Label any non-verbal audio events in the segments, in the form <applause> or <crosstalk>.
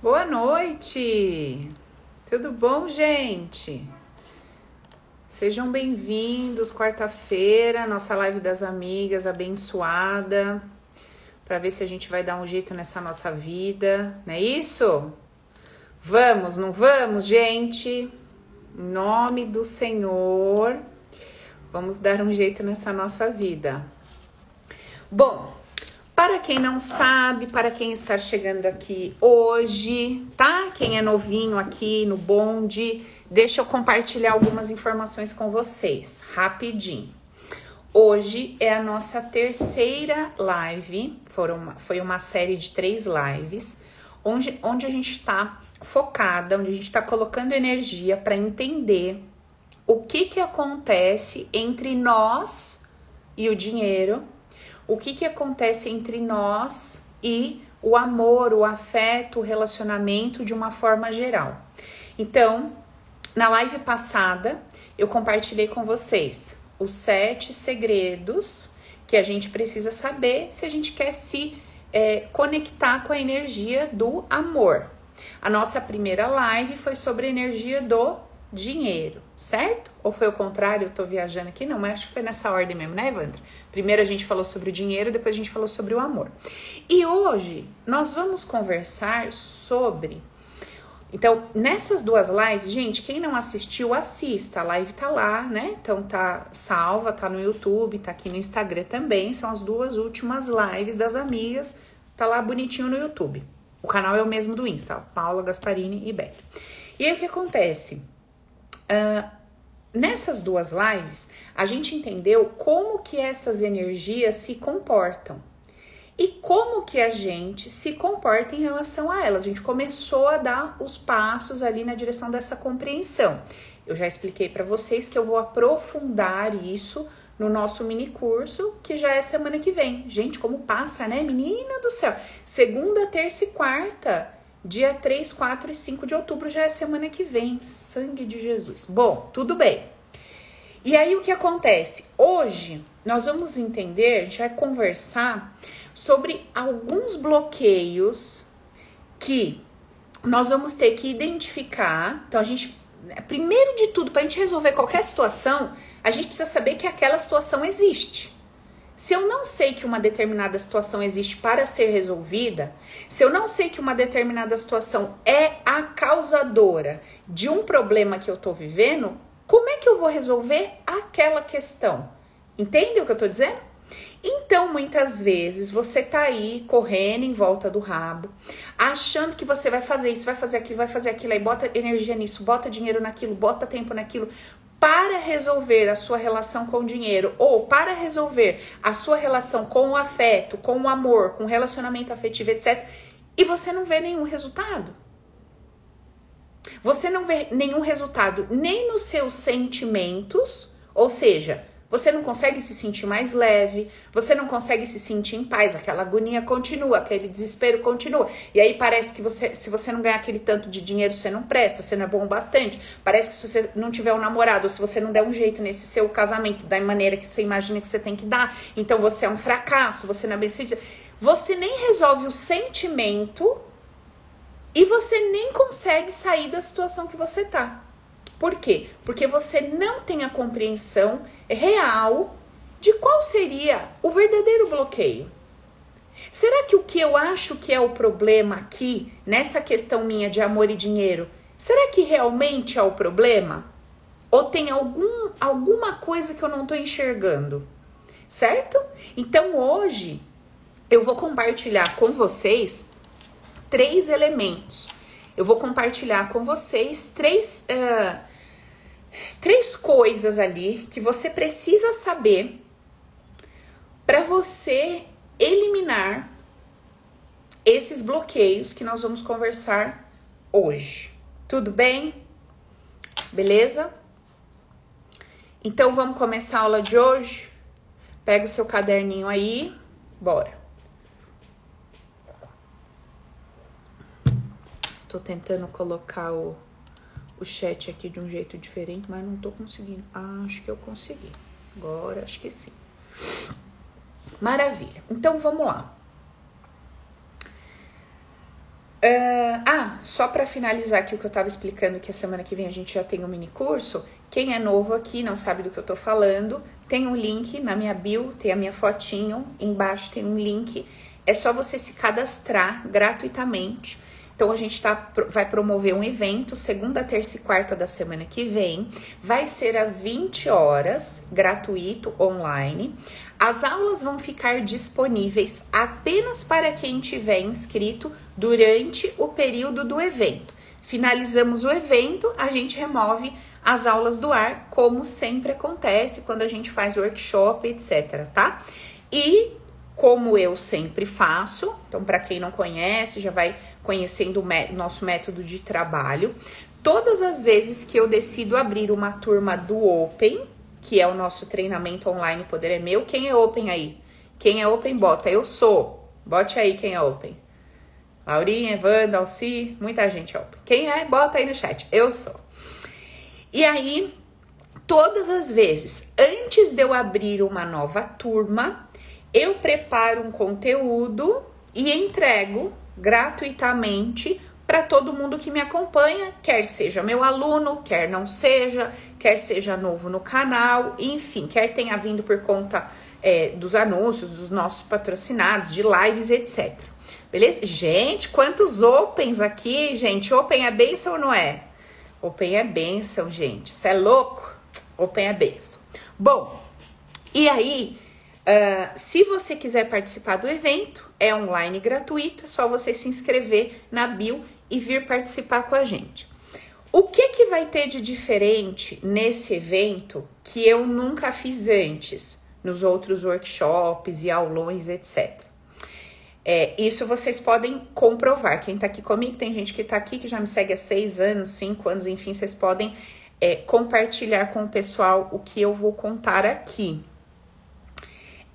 Boa noite! Tudo bom, gente? Sejam bem-vindos, quarta-feira, nossa live das amigas abençoada, para ver se a gente vai dar um jeito nessa nossa vida, não é isso? Vamos, não vamos, gente? Em nome do Senhor, vamos dar um jeito nessa nossa vida. Bom, para quem não sabe, para quem está chegando aqui hoje, tá? Quem é novinho aqui no bonde, deixa eu compartilhar algumas informações com vocês, rapidinho. Hoje é a nossa terceira live, foram, foi uma série de três lives, onde, onde a gente está focada, onde a gente está colocando energia para entender o que, que acontece entre nós e o dinheiro o que, que acontece entre nós e o amor, o afeto, o relacionamento de uma forma geral. Então, na live passada, eu compartilhei com vocês os sete segredos que a gente precisa saber se a gente quer se é, conectar com a energia do amor. A nossa primeira live foi sobre a energia do dinheiro, certo? Ou foi o contrário? Eu tô viajando aqui? Não, mas acho que foi nessa ordem mesmo, né, Evandra? Primeiro a gente falou sobre o dinheiro, depois a gente falou sobre o amor. E hoje nós vamos conversar sobre. Então, nessas duas lives, gente, quem não assistiu, assista. A live tá lá, né? Então tá salva, tá no YouTube, tá aqui no Instagram também. São as duas últimas lives das amigas. Tá lá bonitinho no YouTube. O canal é o mesmo do Insta, Paula Gasparini e Beck. E aí o que acontece? Nessas duas lives, a gente entendeu como que essas energias se comportam e como que a gente se comporta em relação a elas. A gente começou a dar os passos ali na direção dessa compreensão. Eu já expliquei para vocês que eu vou aprofundar isso no nosso mini curso, que já é semana que vem. Gente, como passa, né? Menina do céu. Segunda, terça e quarta Dia 3, 4 e 5 de outubro já é semana que vem. Sangue de Jesus. Bom, tudo bem. E aí o que acontece? Hoje nós vamos entender, a gente vai conversar sobre alguns bloqueios que nós vamos ter que identificar. Então a gente, primeiro de tudo, para a gente resolver qualquer situação, a gente precisa saber que aquela situação existe. Se eu não sei que uma determinada situação existe para ser resolvida, se eu não sei que uma determinada situação é a causadora de um problema que eu estou vivendo, como é que eu vou resolver aquela questão? Entende o que eu estou dizendo? Então, muitas vezes você tá aí correndo em volta do rabo, achando que você vai fazer isso, vai fazer aquilo, vai fazer aquilo, aí bota energia nisso, bota dinheiro naquilo, bota tempo naquilo, para resolver a sua relação com o dinheiro ou para resolver a sua relação com o afeto, com o amor, com o relacionamento afetivo, etc. E você não vê nenhum resultado. Você não vê nenhum resultado nem nos seus sentimentos, ou seja, você não consegue se sentir mais leve, você não consegue se sentir em paz, aquela agonia continua, aquele desespero continua. E aí parece que você, se você não ganhar aquele tanto de dinheiro, você não presta, você não é bom o bastante. Parece que se você não tiver um namorado, ou se você não der um jeito nesse seu casamento da maneira que você imagina que você tem que dar, então você é um fracasso, você não é bem sucedido. Você nem resolve o sentimento e você nem consegue sair da situação que você tá. Por quê? Porque você não tem a compreensão real de qual seria o verdadeiro bloqueio. Será que o que eu acho que é o problema aqui, nessa questão minha de amor e dinheiro, será que realmente é o problema? Ou tem algum, alguma coisa que eu não estou enxergando? Certo? Então hoje eu vou compartilhar com vocês três elementos. Eu vou compartilhar com vocês três uh, três coisas ali que você precisa saber para você eliminar esses bloqueios que nós vamos conversar hoje. Tudo bem? Beleza? Então vamos começar a aula de hoje? Pega o seu caderninho aí, bora. Tô tentando colocar o o chat aqui de um jeito diferente, mas não tô conseguindo. Ah, acho que eu consegui. Agora, acho que sim. Maravilha. Então, vamos lá. Uh, ah, só para finalizar aqui o que eu estava explicando, que a semana que vem a gente já tem um mini curso. Quem é novo aqui, não sabe do que eu estou falando, tem um link na minha bio, tem a minha fotinho, embaixo tem um link. É só você se cadastrar gratuitamente então a gente tá, vai promover um evento segunda, terça e quarta da semana que vem. Vai ser às 20 horas, gratuito, online. As aulas vão ficar disponíveis apenas para quem tiver inscrito durante o período do evento. Finalizamos o evento, a gente remove as aulas do ar, como sempre acontece quando a gente faz workshop, etc, tá? E como eu sempre faço. Então, para quem não conhece, já vai conhecendo o nosso método de trabalho. Todas as vezes que eu decido abrir uma turma do Open, que é o nosso treinamento online Poder é Meu, quem é Open aí? Quem é Open, bota. Eu sou. Bote aí quem é Open. Laurinha, Evanda, Alci, muita gente é Open. Quem é, bota aí no chat. Eu sou. E aí, todas as vezes, antes de eu abrir uma nova turma, eu preparo um conteúdo e entrego gratuitamente para todo mundo que me acompanha, quer seja meu aluno, quer não seja, quer seja novo no canal, enfim, quer tenha vindo por conta é, dos anúncios, dos nossos patrocinados, de lives, etc. Beleza? Gente, quantos opens aqui, gente? Open é benção ou não é? Open é benção, gente. Isso é louco? Open é benção. Bom, e aí Uh, se você quiser participar do evento, é online gratuito, é só você se inscrever na bio e vir participar com a gente. O que que vai ter de diferente nesse evento que eu nunca fiz antes, nos outros workshops e aulões, etc. É, isso vocês podem comprovar. Quem tá aqui comigo, tem gente que tá aqui que já me segue há seis anos, cinco anos, enfim, vocês podem é, compartilhar com o pessoal o que eu vou contar aqui.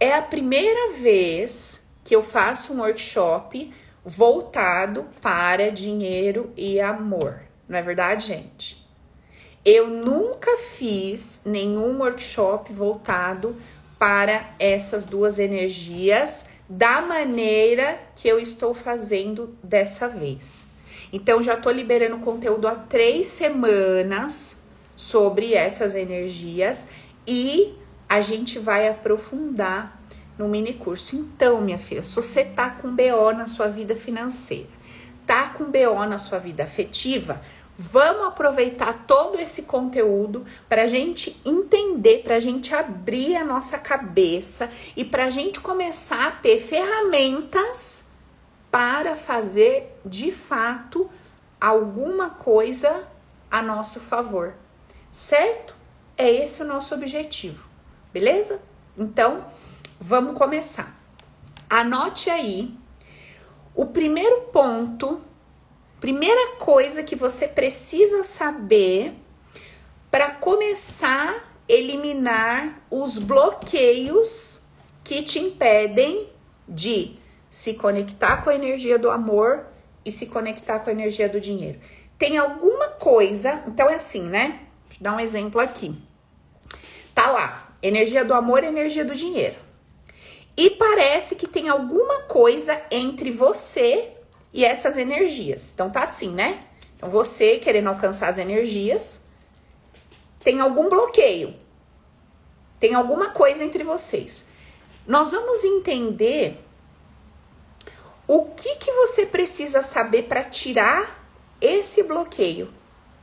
É a primeira vez que eu faço um workshop voltado para dinheiro e amor. Não é verdade, gente? Eu nunca fiz nenhum workshop voltado para essas duas energias da maneira que eu estou fazendo dessa vez. Então, já estou liberando conteúdo há três semanas sobre essas energias e a gente vai aprofundar no mini curso. Então, minha filha, se você tá com BO na sua vida financeira, tá com BO na sua vida afetiva, vamos aproveitar todo esse conteúdo para a gente entender, para a gente abrir a nossa cabeça e para a gente começar a ter ferramentas para fazer de fato alguma coisa a nosso favor, certo? É esse o nosso objetivo beleza? Então, vamos começar. Anote aí o primeiro ponto, primeira coisa que você precisa saber para começar a eliminar os bloqueios que te impedem de se conectar com a energia do amor e se conectar com a energia do dinheiro. Tem alguma coisa, então é assim, né? Deixa eu dar um exemplo aqui. Tá lá, energia do amor e energia do dinheiro. E parece que tem alguma coisa entre você e essas energias. Então tá assim, né? Então você querendo alcançar as energias, tem algum bloqueio. Tem alguma coisa entre vocês. Nós vamos entender o que que você precisa saber para tirar esse bloqueio,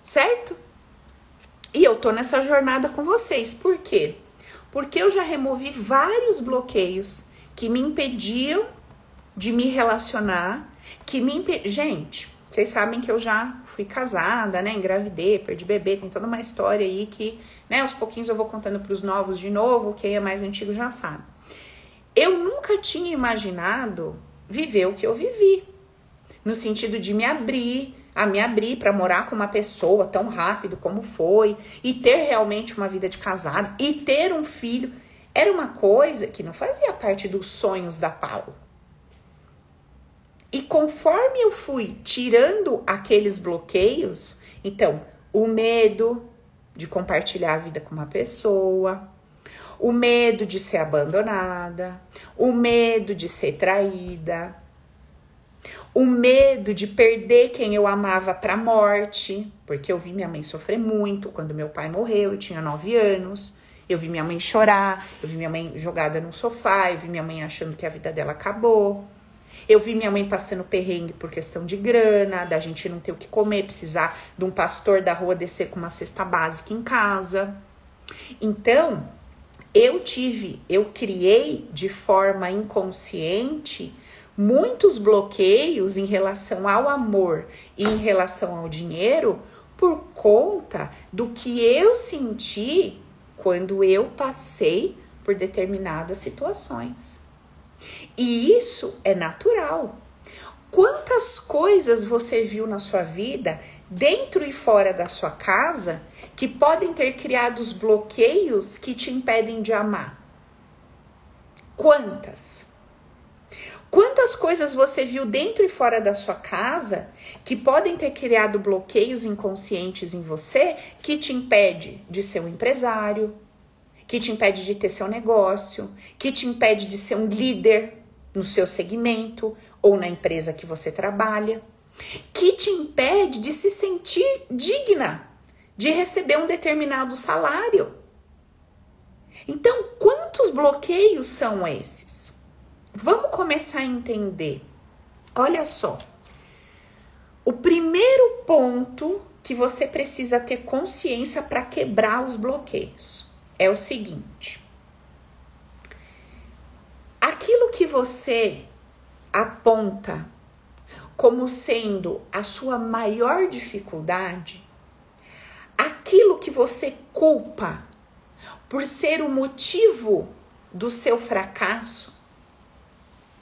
certo? E eu tô nessa jornada com vocês. Por quê? Porque eu já removi vários bloqueios que me impediam de me relacionar, que me impe... Gente, vocês sabem que eu já fui casada, né? Engravidei, perdi bebê, tem toda uma história aí que, né, aos pouquinhos eu vou contando para os novos de novo, quem é mais antigo já sabe. Eu nunca tinha imaginado viver o que eu vivi, no sentido de me abrir, a me abrir para morar com uma pessoa tão rápido como foi e ter realmente uma vida de casado e ter um filho era uma coisa que não fazia parte dos sonhos da Paulo. E conforme eu fui tirando aqueles bloqueios, então, o medo de compartilhar a vida com uma pessoa, o medo de ser abandonada, o medo de ser traída, o medo de perder quem eu amava para a morte, porque eu vi minha mãe sofrer muito quando meu pai morreu, eu tinha nove anos. Eu vi minha mãe chorar, eu vi minha mãe jogada no sofá, eu vi minha mãe achando que a vida dela acabou. Eu vi minha mãe passando perrengue por questão de grana, da gente não ter o que comer, precisar de um pastor da rua descer com uma cesta básica em casa. Então, eu tive, eu criei de forma inconsciente muitos bloqueios em relação ao amor e em relação ao dinheiro por conta do que eu senti quando eu passei por determinadas situações. E isso é natural. Quantas coisas você viu na sua vida, dentro e fora da sua casa, que podem ter criado os bloqueios que te impedem de amar? Quantas? Quantas coisas você viu dentro e fora da sua casa que podem ter criado bloqueios inconscientes em você que te impede de ser um empresário, que te impede de ter seu negócio, que te impede de ser um líder no seu segmento ou na empresa que você trabalha, que te impede de se sentir digna de receber um determinado salário. Então, quantos bloqueios são esses? Vamos começar a entender. Olha só. O primeiro ponto que você precisa ter consciência para quebrar os bloqueios é o seguinte: aquilo que você aponta como sendo a sua maior dificuldade, aquilo que você culpa por ser o motivo do seu fracasso,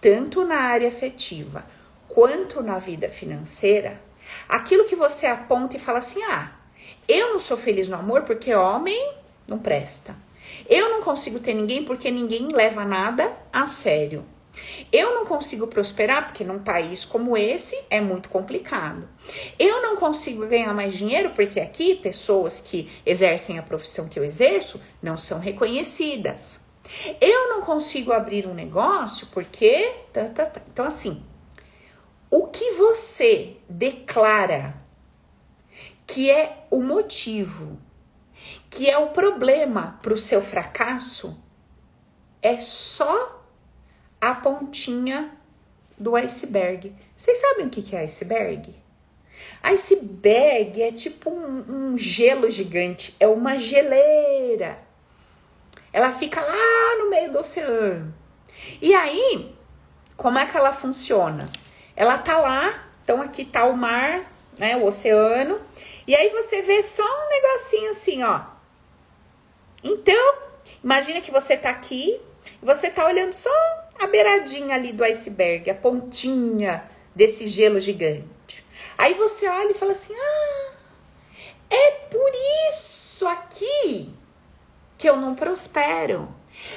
tanto na área afetiva quanto na vida financeira, aquilo que você aponta e fala assim: ah, eu não sou feliz no amor porque homem não presta. Eu não consigo ter ninguém porque ninguém leva nada a sério. Eu não consigo prosperar porque num país como esse é muito complicado. Eu não consigo ganhar mais dinheiro porque aqui pessoas que exercem a profissão que eu exerço não são reconhecidas. Eu não consigo abrir um negócio porque. Tá, tá, tá. Então, assim, o que você declara que é o motivo, que é o problema para o seu fracasso, é só a pontinha do iceberg. Vocês sabem o que é iceberg? Iceberg é tipo um, um gelo gigante, é uma geleira ela fica lá no meio do oceano. E aí, como é que ela funciona? Ela tá lá, então aqui tá o mar, né, o oceano, e aí você vê só um negocinho assim, ó. Então, imagina que você tá aqui, você tá olhando só a beiradinha ali do iceberg, a pontinha desse gelo gigante. Aí você olha e fala assim: "Ah, é por isso aqui que eu não prospero.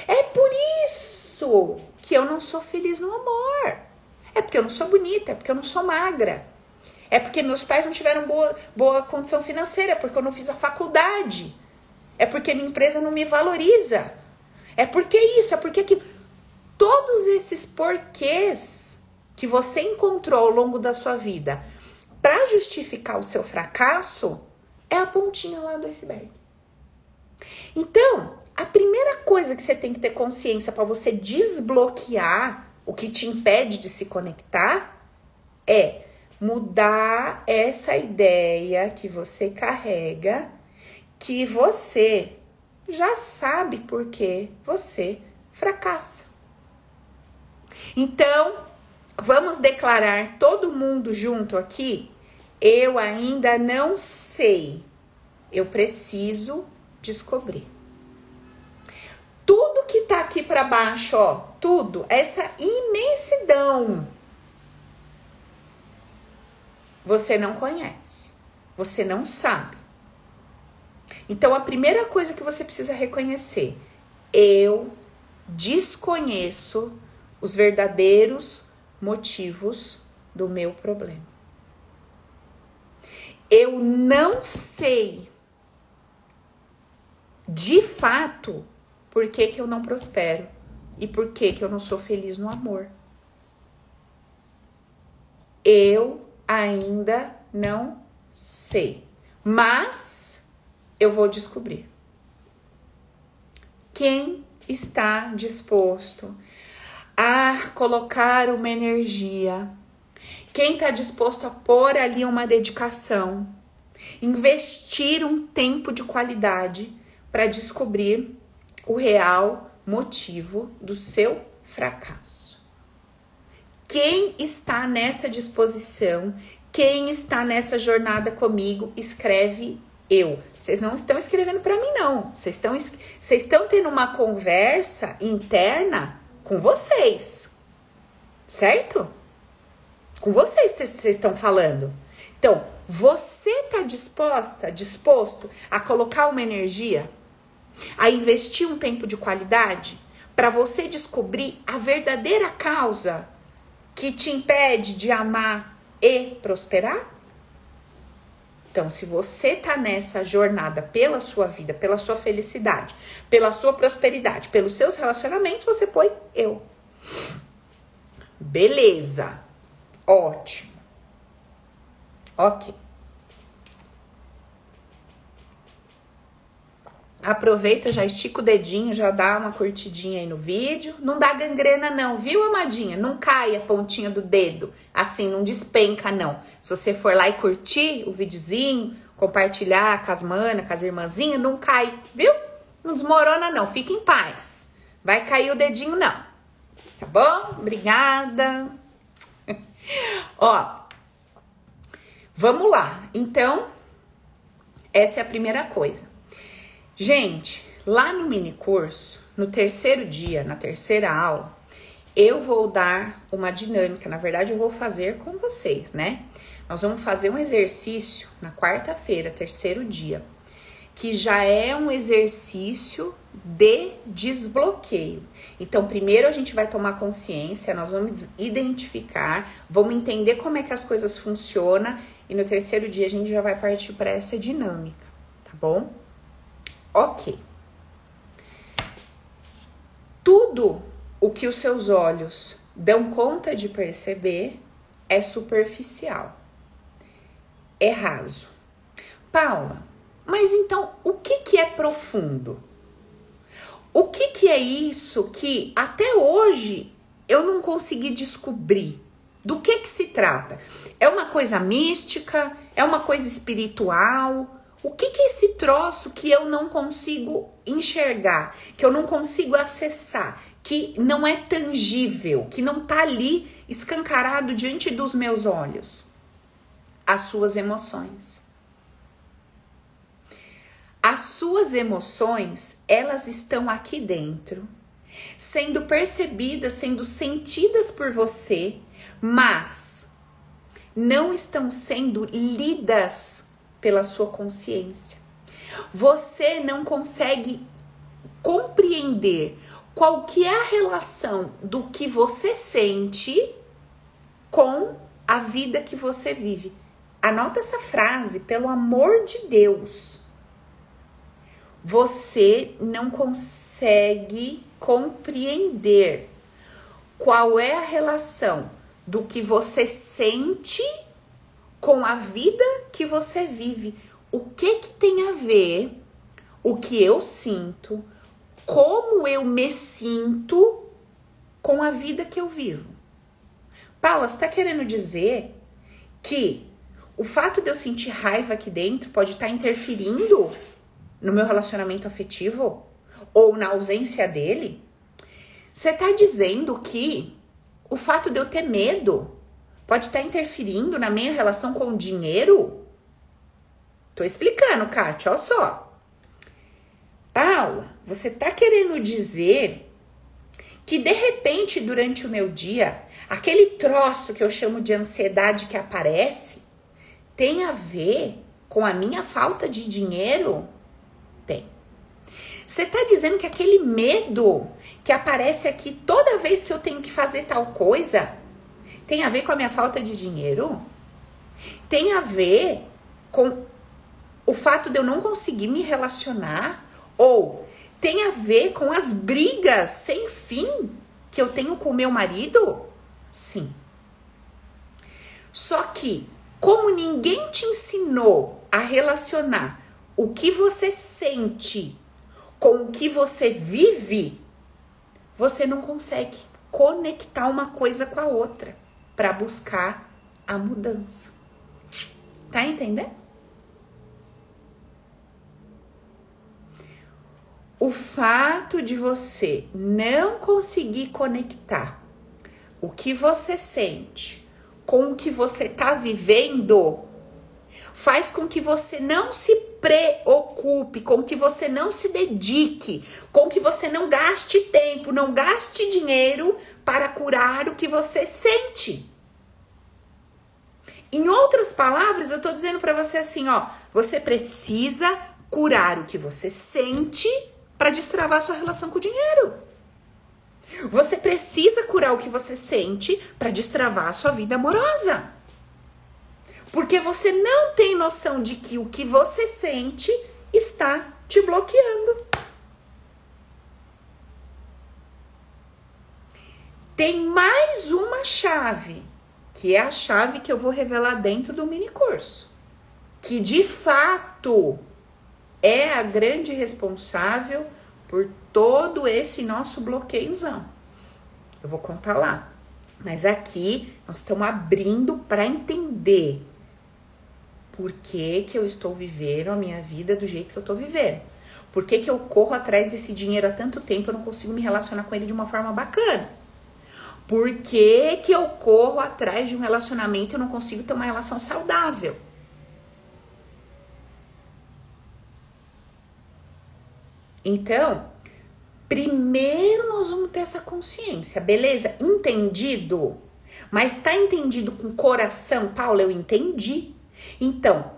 É por isso que eu não sou feliz no amor. É porque eu não sou bonita, é porque eu não sou magra. É porque meus pais não tiveram boa, boa condição financeira, porque eu não fiz a faculdade. É porque minha empresa não me valoriza. É porque isso, é porque que todos esses porquês que você encontrou ao longo da sua vida para justificar o seu fracasso é a pontinha lá do iceberg. Então, a primeira coisa que você tem que ter consciência para você desbloquear o que te impede de se conectar é mudar essa ideia que você carrega que você já sabe por que você fracassa. Então, vamos declarar todo mundo junto aqui? Eu ainda não sei. Eu preciso descobrir. Tudo que tá aqui para baixo, ó, tudo, essa imensidão, você não conhece, você não sabe. Então a primeira coisa que você precisa reconhecer, eu desconheço os verdadeiros motivos do meu problema. Eu não sei de fato, por que, que eu não prospero e por que, que eu não sou feliz no amor. Eu ainda não sei, mas eu vou descobrir. Quem está disposto a colocar uma energia? Quem está disposto a pôr ali uma dedicação? Investir um tempo de qualidade para descobrir o real motivo do seu fracasso. Quem está nessa disposição, quem está nessa jornada comigo, escreve eu. Vocês não estão escrevendo para mim, não. Vocês estão, vocês estão tendo uma conversa interna com vocês, certo? Com vocês vocês estão falando. Então, você está disposta, disposto a colocar uma energia a investir um tempo de qualidade para você descobrir a verdadeira causa que te impede de amar e prosperar? Então, se você tá nessa jornada pela sua vida, pela sua felicidade, pela sua prosperidade, pelos seus relacionamentos, você põe eu. Beleza. Ótimo. Ok. Aproveita, já estica o dedinho, já dá uma curtidinha aí no vídeo. Não dá gangrena não, viu, amadinha? Não cai a pontinha do dedo, assim, não despenca não. Se você for lá e curtir o videozinho, compartilhar com as manas, com as irmãzinhas, não cai, viu? Não desmorona não, fica em paz. Vai cair o dedinho não. Tá bom? Obrigada. <laughs> Ó, vamos lá. Então, essa é a primeira coisa. Gente, lá no mini curso, no terceiro dia, na terceira aula, eu vou dar uma dinâmica. Na verdade, eu vou fazer com vocês, né? Nós vamos fazer um exercício na quarta-feira, terceiro dia, que já é um exercício de desbloqueio. Então, primeiro a gente vai tomar consciência, nós vamos identificar, vamos entender como é que as coisas funcionam e no terceiro dia a gente já vai partir para essa dinâmica, tá bom? Ok. Tudo o que os seus olhos dão conta de perceber é superficial, é raso. Paula, mas então o que, que é profundo? O que, que é isso que até hoje eu não consegui descobrir? Do que, que se trata? É uma coisa mística? É uma coisa espiritual? O que, que é esse troço que eu não consigo enxergar, que eu não consigo acessar, que não é tangível, que não tá ali escancarado diante dos meus olhos? As suas emoções. As suas emoções, elas estão aqui dentro, sendo percebidas, sendo sentidas por você, mas não estão sendo lidas pela sua consciência. Você não consegue compreender qual que é a relação do que você sente com a vida que você vive. Anota essa frase, pelo amor de Deus. Você não consegue compreender qual é a relação do que você sente com a vida que você vive. O que que tem a ver o que eu sinto, como eu me sinto com a vida que eu vivo? Paula, está querendo dizer que o fato de eu sentir raiva aqui dentro pode estar tá interferindo no meu relacionamento afetivo ou na ausência dele? Você está dizendo que o fato de eu ter medo Pode estar interferindo na minha relação com o dinheiro? Tô explicando, Kátia, olha só. Paula, você tá querendo dizer que de repente durante o meu dia, aquele troço que eu chamo de ansiedade que aparece tem a ver com a minha falta de dinheiro? Tem. Você tá dizendo que aquele medo que aparece aqui toda vez que eu tenho que fazer tal coisa tem a ver com a minha falta de dinheiro? Tem a ver com o fato de eu não conseguir me relacionar? Ou tem a ver com as brigas sem fim que eu tenho com o meu marido? Sim. Só que, como ninguém te ensinou a relacionar o que você sente com o que você vive, você não consegue conectar uma coisa com a outra para buscar a mudança. Tá entendendo? O fato de você não conseguir conectar o que você sente com o que você tá vivendo faz com que você não se preocupe, com que você não se dedique, com que você não gaste tempo, não gaste dinheiro para curar o que você sente. Em outras palavras, eu tô dizendo para você assim, ó, você precisa curar o que você sente para destravar sua relação com o dinheiro. Você precisa curar o que você sente para destravar sua vida amorosa. Porque você não tem noção de que o que você sente está te bloqueando. Tem mais uma chave, que é a chave que eu vou revelar dentro do mini curso, que de fato é a grande responsável por todo esse nosso bloqueiozão. Eu vou contar lá. Mas aqui nós estamos abrindo para entender por que, que eu estou vivendo a minha vida do jeito que eu estou vivendo. Por que, que eu corro atrás desse dinheiro há tanto tempo e eu não consigo me relacionar com ele de uma forma bacana? Por que, que eu corro atrás de um relacionamento e eu não consigo ter uma relação saudável? Então, primeiro nós vamos ter essa consciência, beleza? Entendido? Mas tá entendido com coração, Paulo? Eu entendi. Então,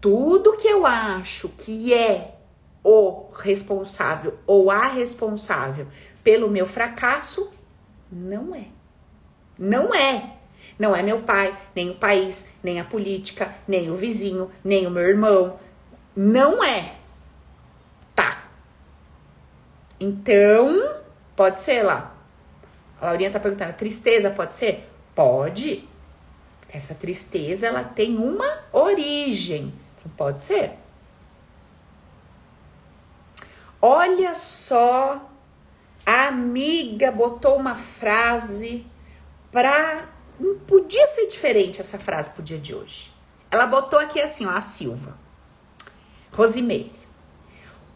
tudo que eu acho que é o responsável ou a responsável pelo meu fracasso, não é. Não é. Não é meu pai, nem o país, nem a política, nem o vizinho, nem o meu irmão. Não é. Tá. Então, pode ser lá. A Laurinha tá perguntando, tristeza pode ser? Pode. Essa tristeza ela tem uma origem. Então pode ser. Olha só, a amiga botou uma frase para não podia ser diferente essa frase pro dia de hoje. Ela botou aqui assim, ó, a Silva. Rosimeire.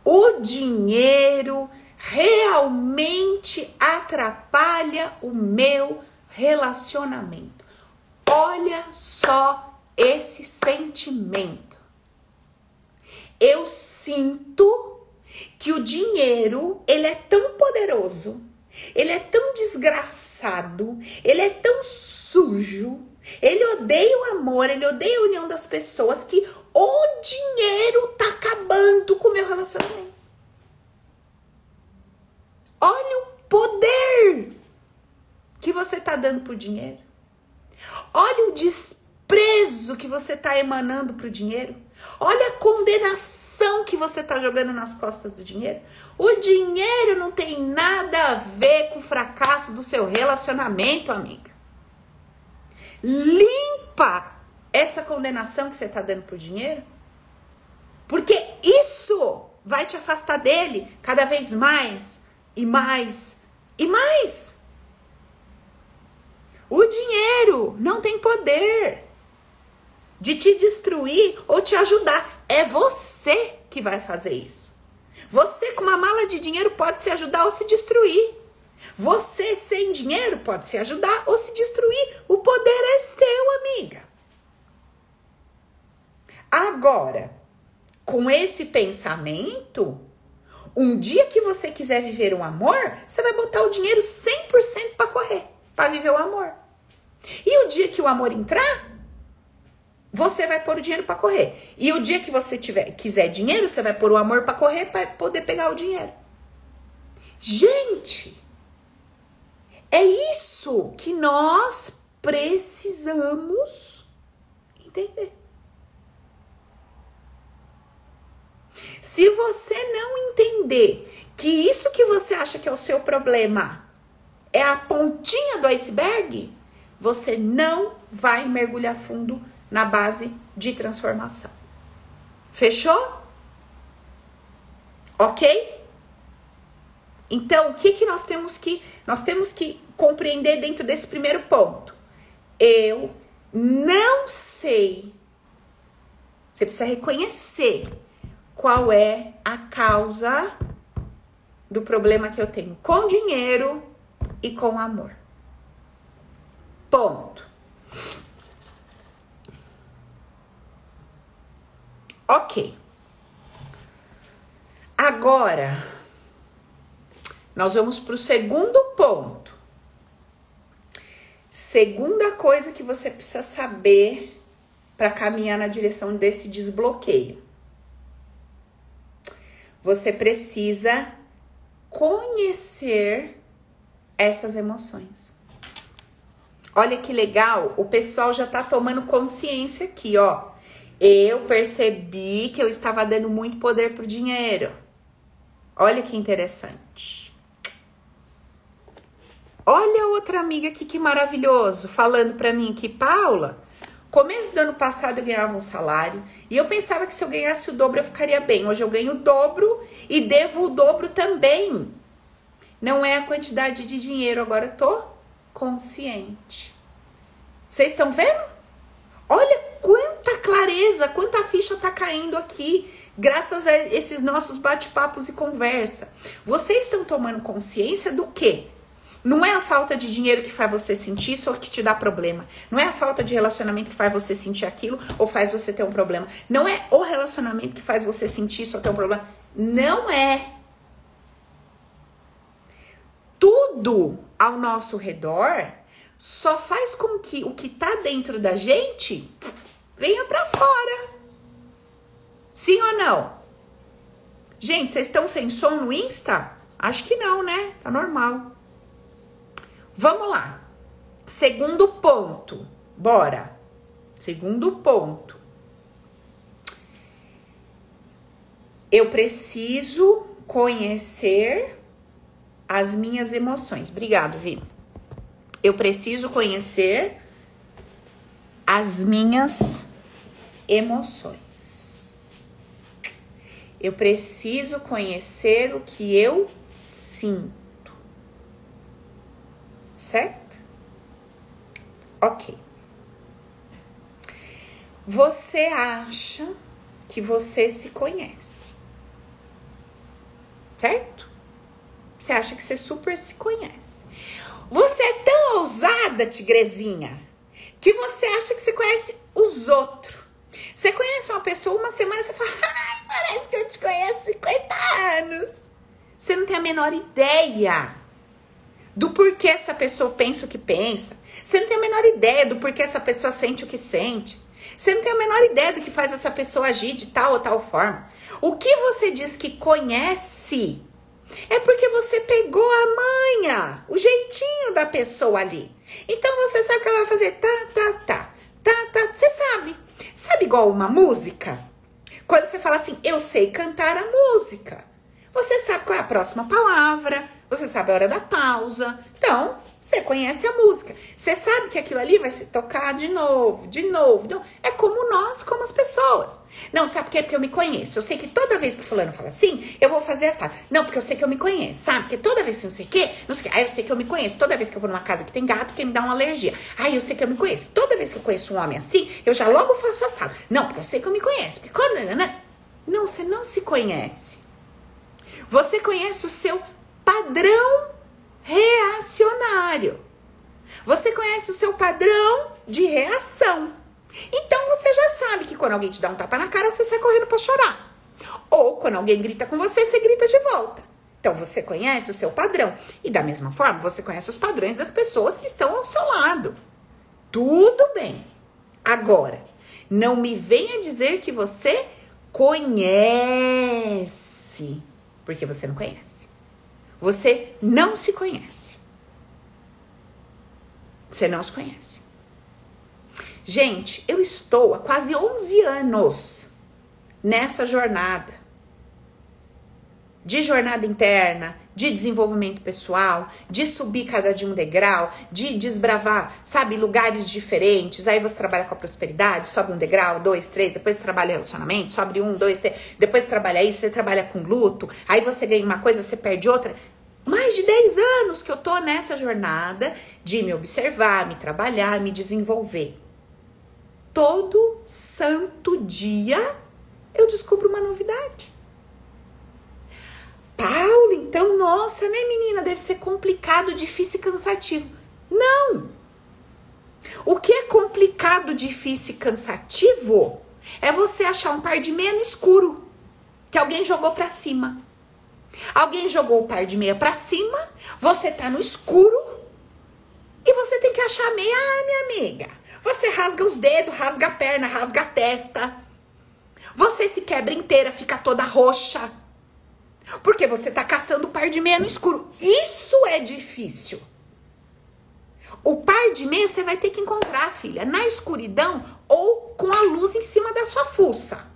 O dinheiro realmente atrapalha o meu relacionamento. Olha só esse sentimento. Eu sinto que o dinheiro, ele é tão poderoso, ele é tão desgraçado, ele é tão sujo, ele odeia o amor, ele odeia a união das pessoas que o dinheiro tá acabando com o meu relacionamento. Olha o poder que você tá dando pro dinheiro. Olha o desprezo que você está emanando para o dinheiro. Olha a condenação que você está jogando nas costas do dinheiro. O dinheiro não tem nada a ver com o fracasso do seu relacionamento, amiga. Limpa essa condenação que você está dando para o dinheiro. Porque isso vai te afastar dele cada vez mais e mais e mais. O dinheiro não tem poder de te destruir ou te ajudar. É você que vai fazer isso. Você, com uma mala de dinheiro, pode se ajudar ou se destruir. Você, sem dinheiro, pode se ajudar ou se destruir. O poder é seu, amiga. Agora, com esse pensamento, um dia que você quiser viver um amor, você vai botar o dinheiro 100% para correr para viver o amor. E o dia que o amor entrar, você vai pôr o dinheiro para correr. E o dia que você tiver, quiser dinheiro, você vai pôr o amor para correr para poder pegar o dinheiro. Gente, é isso que nós precisamos entender. Se você não entender que isso que você acha que é o seu problema é a pontinha do iceberg, você não vai mergulhar fundo na base de transformação. Fechou? Ok? Então, o que, que nós temos que nós temos que compreender dentro desse primeiro ponto? Eu não sei. Você precisa reconhecer qual é a causa do problema que eu tenho com dinheiro e com amor. Ponto. Ok. Agora, nós vamos para o segundo ponto. Segunda coisa que você precisa saber para caminhar na direção desse desbloqueio. Você precisa conhecer essas emoções. Olha que legal, o pessoal já tá tomando consciência aqui, ó. Eu percebi que eu estava dando muito poder pro dinheiro. Olha que interessante. Olha outra amiga aqui que maravilhoso, falando para mim que Paula, começo do ano passado eu ganhava um salário e eu pensava que se eu ganhasse o dobro eu ficaria bem. Hoje eu ganho o dobro e devo o dobro também. Não é a quantidade de dinheiro, agora eu tô consciente. Vocês estão vendo? Olha quanta clareza, quanta ficha tá caindo aqui, graças a esses nossos bate-papos e conversa. Vocês estão tomando consciência do quê? Não é a falta de dinheiro que faz você sentir isso ou que te dá problema. Não é a falta de relacionamento que faz você sentir aquilo ou faz você ter um problema. Não é o relacionamento que faz você sentir isso ou ter um problema. Não é tudo ao nosso redor só faz com que o que tá dentro da gente venha para fora. Sim ou não? Gente, vocês estão sem som no Insta? Acho que não, né? Tá normal. Vamos lá. Segundo ponto. Bora. Segundo ponto. Eu preciso conhecer as minhas emoções. Obrigado, Vi. Eu preciso conhecer as minhas emoções. Eu preciso conhecer o que eu sinto. Certo? Ok. Você acha que você se conhece? Certo? Você acha que você super se conhece. Você é tão ousada, tigrezinha, que você acha que você conhece os outros. Você conhece uma pessoa uma semana, você fala, ai, parece que eu te conheço 50 anos. Você não tem a menor ideia do porquê essa pessoa pensa o que pensa. Você não tem a menor ideia do porquê essa pessoa sente o que sente. Você não tem a menor ideia do que faz essa pessoa agir de tal ou tal forma. O que você diz que conhece é porque você pegou a manha, o jeitinho da pessoa ali. Então você sabe que ela vai fazer tá, tá, tá, tá, tá. Você sabe. Sabe igual uma música? Quando você fala assim, eu sei cantar a música. Você sabe qual é a próxima palavra, você sabe a hora da pausa. Então, você conhece a música. Você sabe que aquilo ali vai se tocar de novo, de novo. Então, é como nós, como as pessoas. Não, sabe por quê? Porque eu me conheço. Eu sei que toda vez que fulano fala assim, eu vou fazer essa. Não, porque eu sei que eu me conheço, sabe? Porque toda vez que não sei o quê, não sei o quê. Aí eu sei que eu me conheço. Toda vez que eu vou numa casa que tem gato, que me dá uma alergia. Aí eu sei que eu me conheço. Toda vez que eu conheço um homem assim, eu já logo faço assado. Não, porque eu sei que eu me conheço. Porque quando... Né, né? Não, você não se conhece. Você conhece o seu padrão reacionário. Você conhece o seu padrão de reação. Então você já sabe que quando alguém te dá um tapa na cara, você sai correndo para chorar. Ou quando alguém grita com você, você grita de volta. Então você conhece o seu padrão. E da mesma forma, você conhece os padrões das pessoas que estão ao seu lado. Tudo bem. Agora, não me venha dizer que você conhece, porque você não conhece. Você não se conhece. Você não se conhece. Gente, eu estou há quase 11 anos nessa jornada. De jornada interna, de desenvolvimento pessoal, de subir cada dia um degrau, de desbravar, sabe, lugares diferentes. Aí você trabalha com a prosperidade, sobe um degrau, dois, três, depois trabalha relacionamento, sobe um, dois, três, depois trabalha isso, você trabalha com luto, aí você ganha uma coisa, você perde outra. Mais de 10 anos que eu tô nessa jornada de me observar, me trabalhar, me desenvolver. Todo santo dia eu descubro uma novidade. Paulo, então, nossa, né, menina? Deve ser complicado, difícil e cansativo. Não! O que é complicado, difícil e cansativo é você achar um par de meia no escuro que alguém jogou para cima. Alguém jogou o par de meia para cima, você tá no escuro e você tem que achar a meia, ah, minha amiga. Você rasga os dedos, rasga a perna, rasga a testa. Você se quebra inteira, fica toda roxa. Porque você tá caçando o par de meia no escuro. Isso é difícil. O par de meia você vai ter que encontrar, filha, na escuridão ou com a luz em cima da sua fuça.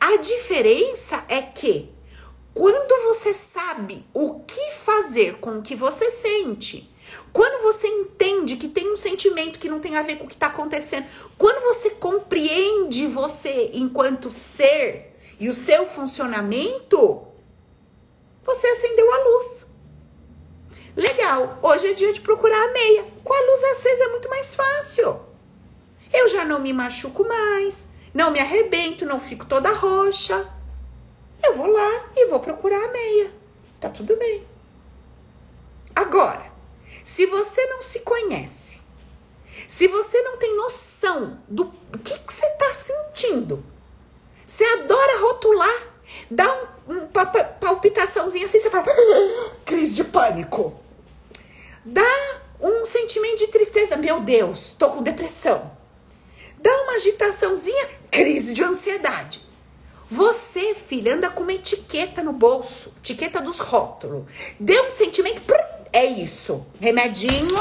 A diferença é que quando você sabe o que fazer com o que você sente, quando você entende que tem um sentimento que não tem a ver com o que está acontecendo, quando você compreende você enquanto ser e o seu funcionamento, você acendeu a luz. Legal, hoje é dia de procurar a meia. Com a luz acesa é muito mais fácil. Eu já não me machuco mais, não me arrebento, não fico toda roxa. Eu vou lá e vou procurar a meia. Tá tudo bem. Agora, se você não se conhece, se você não tem noção do que, que você tá sentindo, você adora rotular Dá um, um palpitaçãozinha assim, você fala, crise de pânico. Dá um sentimento de tristeza, meu Deus, tô com depressão. Dá uma agitaçãozinha, crise de ansiedade. Você, filha, anda com uma etiqueta no bolso, etiqueta dos rótulos. Deu um sentimento, é isso. Remedinho,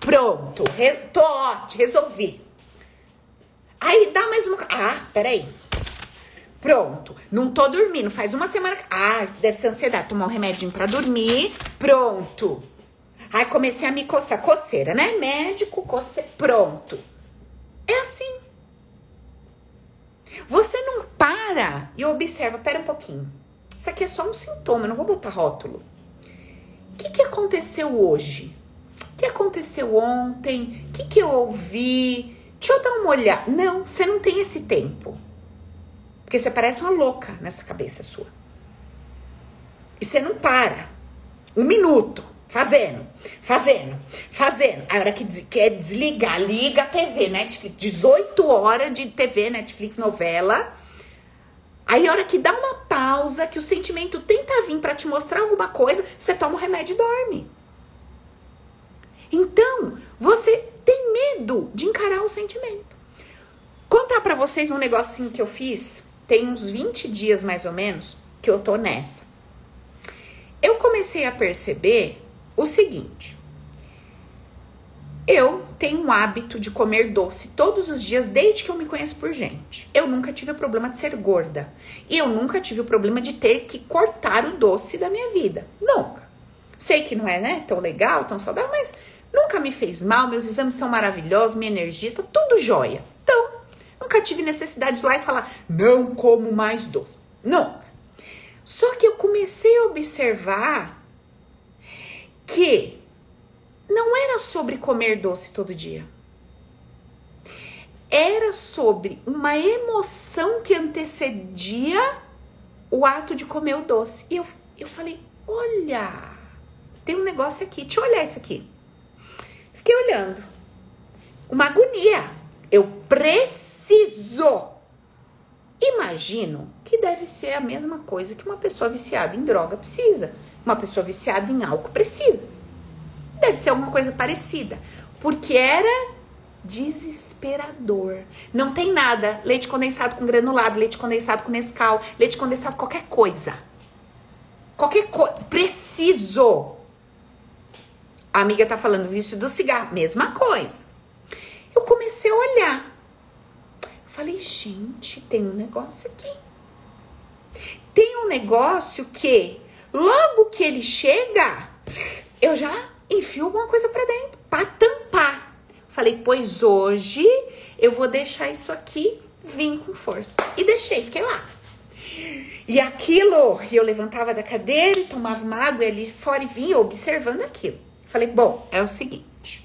pronto, tô ótimo, resolvi. Aí dá mais uma. Ah, peraí. Pronto. Não tô dormindo. Faz uma semana. Ah, deve ser ansiedade. Tomar um remedinho pra dormir. Pronto. Aí comecei a me coçar. Coceira, né? Médico, coceira. Pronto. É assim. Você não para e observa. Pera um pouquinho. Isso aqui é só um sintoma. Eu não vou botar rótulo. O que, que aconteceu hoje? O que aconteceu ontem? O que, que eu ouvi? Deixa eu dar uma olhada. Não, você não tem esse tempo. Porque você parece uma louca nessa cabeça sua. E você não para. Um minuto. Fazendo, fazendo, fazendo. A hora que quer desligar, liga a TV, Netflix. 18 horas de TV, Netflix, novela. Aí a hora que dá uma pausa, que o sentimento tenta vir para te mostrar alguma coisa, você toma o remédio e dorme. Então, você tem medo de encarar o sentimento. Contar para vocês um negocinho que eu fiz tem uns 20 dias mais ou menos que eu tô nessa. Eu comecei a perceber o seguinte: eu tenho um hábito de comer doce todos os dias desde que eu me conheço por gente. Eu nunca tive o problema de ser gorda. E eu nunca tive o problema de ter que cortar o doce da minha vida. Nunca. Sei que não é, né, tão legal, tão saudável, mas nunca me fez mal, meus exames são maravilhosos, minha energia tá tudo jóia. Então, Nunca tive necessidade de ir lá e falar, não como mais doce. Não. Só que eu comecei a observar que não era sobre comer doce todo dia. Era sobre uma emoção que antecedia o ato de comer o doce. E eu, eu falei: olha, tem um negócio aqui, deixa eu olhar isso aqui. Fiquei olhando. Uma agonia. Eu preciso preciso. Imagino que deve ser a mesma coisa que uma pessoa viciada em droga precisa. Uma pessoa viciada em álcool precisa. Deve ser alguma coisa parecida. Porque era desesperador. Não tem nada. Leite condensado com granulado, leite condensado com Nescau, leite condensado, qualquer coisa. Qualquer coisa. Preciso. A amiga tá falando vício do cigarro. Mesma coisa. Eu comecei a olhar. Falei, gente, tem um negócio aqui. Tem um negócio que Logo que ele chega, eu já enfio alguma coisa para dentro para tampar. Falei, pois hoje eu vou deixar isso aqui vir com força. E deixei, fiquei lá. E aquilo, eu levantava da cadeira e tomava uma água ali fora e vinha observando aquilo. Falei, bom, é o seguinte.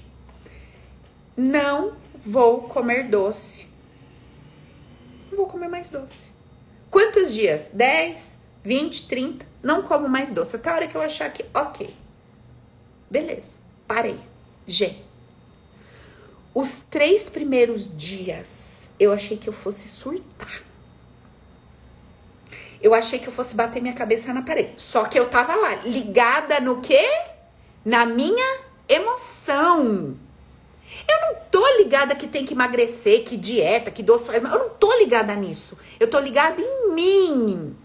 Não vou comer doce. Vou comer mais doce. Quantos dias? 10, 20, 30? Não como mais doce. Até a hora que eu achar que, ok. Beleza, parei. G. Os três primeiros dias, eu achei que eu fosse surtar. Eu achei que eu fosse bater minha cabeça na parede. Só que eu tava lá, ligada no quê? Na minha emoção. Eu não tô ligada que tem que emagrecer, que dieta, que doce faz. Eu não tô ligada nisso. Eu tô ligada em mim.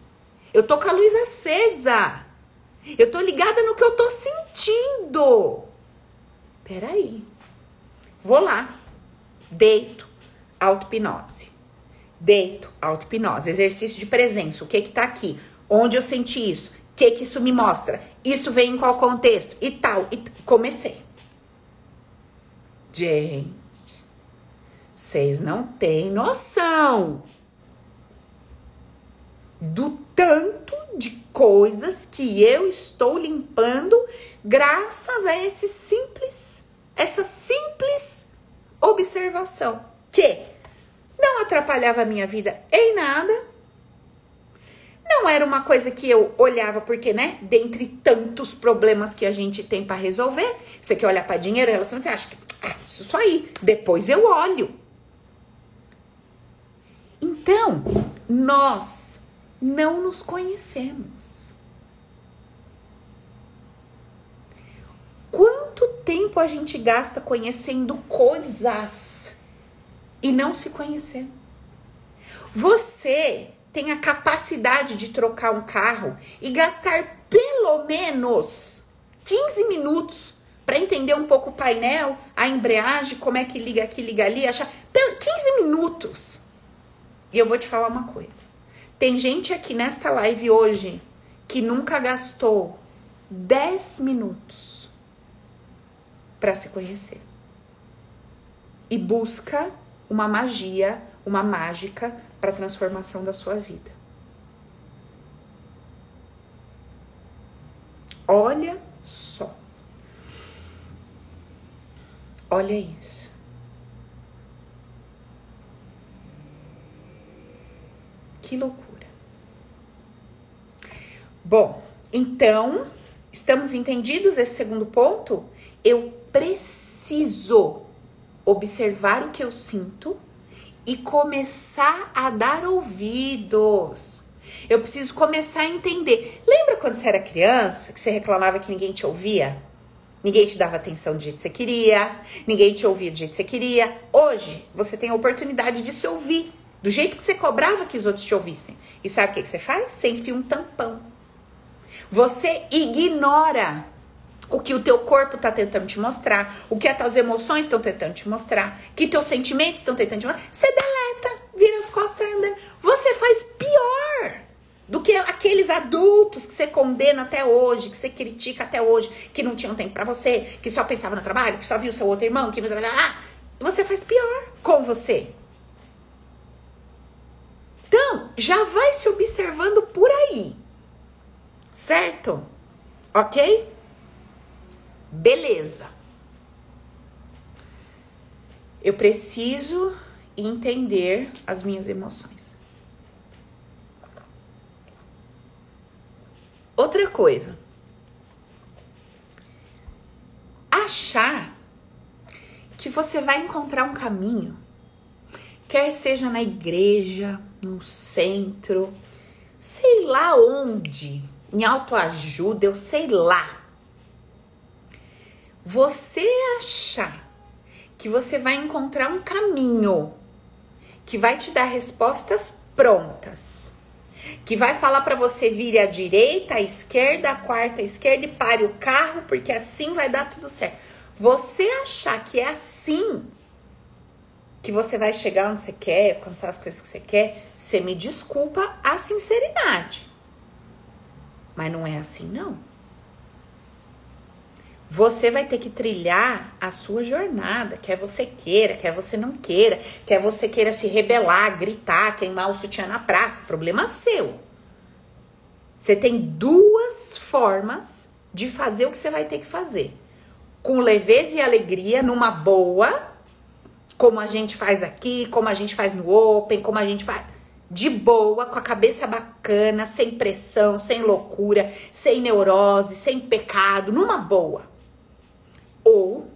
Eu tô com a luz acesa. Eu tô ligada no que eu tô sentindo. Peraí. Vou lá. Deito. Auto-hipnose. Deito. Auto-hipnose. Exercício de presença. O que que tá aqui? Onde eu senti isso? O que que isso me mostra? Isso vem em qual contexto? E tal. E comecei. Gente, vocês não têm noção do tanto de coisas que eu estou limpando graças a esse simples, essa simples observação que não atrapalhava a minha vida em nada. Não era uma coisa que eu olhava porque, né, dentre tantos problemas que a gente tem para resolver, você quer olhar para dinheiro, relação, você acha que ah, isso aí, depois eu olho. Então, nós não nos conhecemos. Quanto tempo a gente gasta conhecendo coisas e não se conhecendo? Você tem a capacidade de trocar um carro e gastar pelo menos 15 minutos para entender um pouco o painel, a embreagem, como é que liga aqui, liga ali, achar 15 minutos. E eu vou te falar uma coisa. Tem gente aqui nesta live hoje que nunca gastou 10 minutos para se conhecer. E busca uma magia, uma mágica para transformação da sua vida. Olha só. Olha isso. Que loucura. Bom, então, estamos entendidos esse segundo ponto? Eu preciso observar o que eu sinto e começar a dar ouvidos. Eu preciso começar a entender. Lembra quando você era criança que você reclamava que ninguém te ouvia? Ninguém te dava atenção do jeito que você queria, ninguém te ouvia do jeito que você queria. Hoje, você tem a oportunidade de se ouvir do jeito que você cobrava que os outros te ouvissem. E sabe o que, você faz? Você enfia um tampão. Você ignora o que o teu corpo está tentando te mostrar, o que as tuas emoções estão tentando te mostrar, que teus sentimentos estão tentando te mostrar. Você deleta, vira as costas e anda. Você faz pior do que aqueles adultos que você condena até hoje, que você critica até hoje, que não tinham tempo para você, que só pensava no trabalho, que só viu seu outro irmão, que ah, você faz pior com você. Então, já vai se observando por aí certo? Ok? Beleza. Eu preciso entender as minhas emoções. Outra coisa. Achar que você vai encontrar um caminho, quer seja na igreja, no centro, sei lá onde, em autoajuda, eu sei lá. Você achar que você vai encontrar um caminho que vai te dar respostas prontas, que vai falar para você vire à direita, à esquerda, à quarta, à esquerda e pare o carro, porque assim vai dar tudo certo. Você achar que é assim que você vai chegar onde você quer, alcançar as coisas que você quer, você me desculpa a sinceridade. Mas não é assim, não. Você vai ter que trilhar a sua jornada, quer você queira, quer você não queira, quer você queira se rebelar, gritar, queimar o sutiã na praça, problema seu. Você tem duas formas de fazer o que você vai ter que fazer. Com leveza e alegria, numa boa, como a gente faz aqui, como a gente faz no Open, como a gente faz de boa, com a cabeça bacana, sem pressão, sem loucura, sem neurose, sem pecado, numa boa. Ou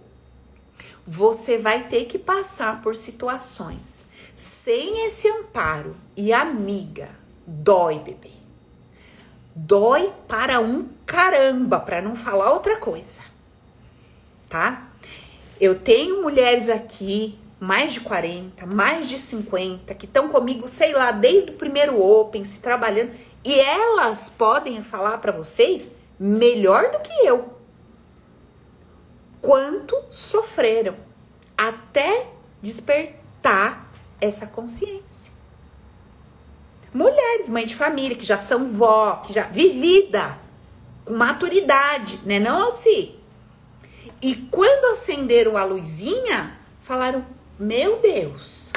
você vai ter que passar por situações sem esse amparo e amiga. Dói, bebê. Dói para um caramba, para não falar outra coisa. Tá? Eu tenho mulheres aqui, mais de 40, mais de 50, que estão comigo, sei lá, desde o primeiro Open, se trabalhando, e elas podem falar para vocês melhor do que eu quanto sofreram até despertar essa consciência. Mulheres, mãe de família, que já são vó, que já vivida, com maturidade, né não, Alci? E quando acenderam a luzinha, falaram: "Meu Deus,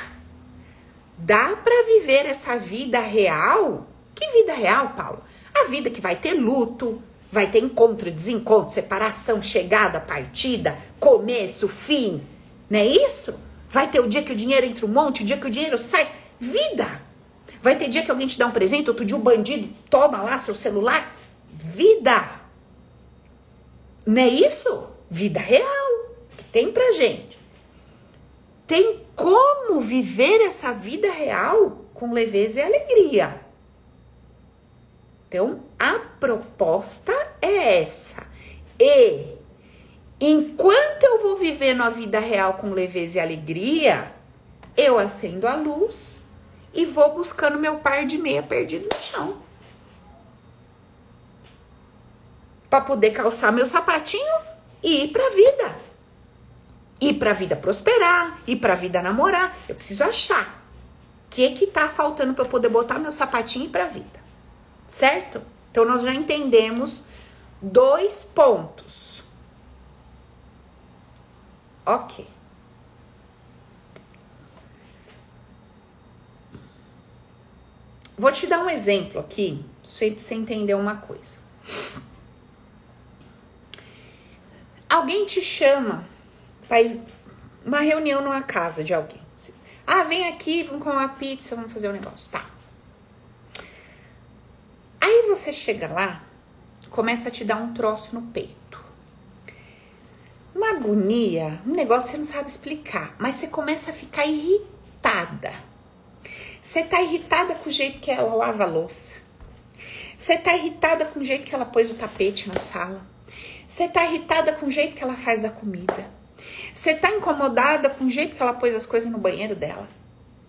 dá para viver essa vida real? Que vida real, Paulo? A vida que vai ter luto, Vai ter encontro, desencontro, separação, chegada, partida, começo, fim. Não é isso? Vai ter o dia que o dinheiro entra um monte, o dia que o dinheiro sai. Vida! Vai ter dia que alguém te dá um presente, outro dia o um bandido toma lá seu celular. Vida! Não é isso? Vida real que tem pra gente. Tem como viver essa vida real com leveza e alegria. Então, a proposta é essa. E enquanto eu vou vivendo a vida real com leveza e alegria, eu acendo a luz e vou buscando meu par de meia perdido no chão. Para poder calçar meu sapatinho e ir pra vida. Ir pra vida prosperar, ir pra vida namorar. Eu preciso achar o que que tá faltando para eu poder botar meu sapatinho e ir pra vida certo? Então nós já entendemos dois pontos. Ok. Vou te dar um exemplo aqui, pra você entender uma coisa. Alguém te chama para uma reunião numa casa de alguém. Ah, vem aqui, vamos comer uma pizza, vamos fazer um negócio. Tá. Aí você chega lá, começa a te dar um troço no peito. Uma agonia, um negócio que você não sabe explicar, mas você começa a ficar irritada. Você tá irritada com o jeito que ela lava a louça. Você tá irritada com o jeito que ela pôs o tapete na sala. Você tá irritada com o jeito que ela faz a comida. Você tá incomodada com o jeito que ela pôs as coisas no banheiro dela.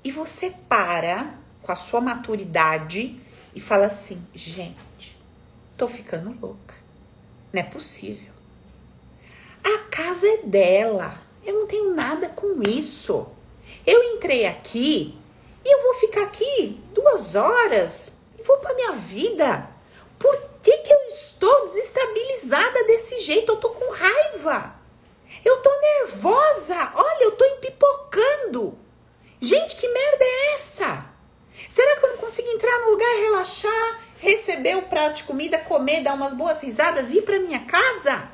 E você para com a sua maturidade e fala assim: gente, tô ficando louca. Não é possível. A casa é dela. Eu não tenho nada com isso. Eu entrei aqui e eu vou ficar aqui duas horas e vou para minha vida. Por que, que eu estou desestabilizada desse jeito? Eu tô com raiva. Eu tô nervosa. Olha, eu tô empipocando. Gente, que merda é essa? Será que eu não consigo entrar no lugar, relaxar, receber o prato de comida, comer, dar umas boas risadas e ir para minha casa?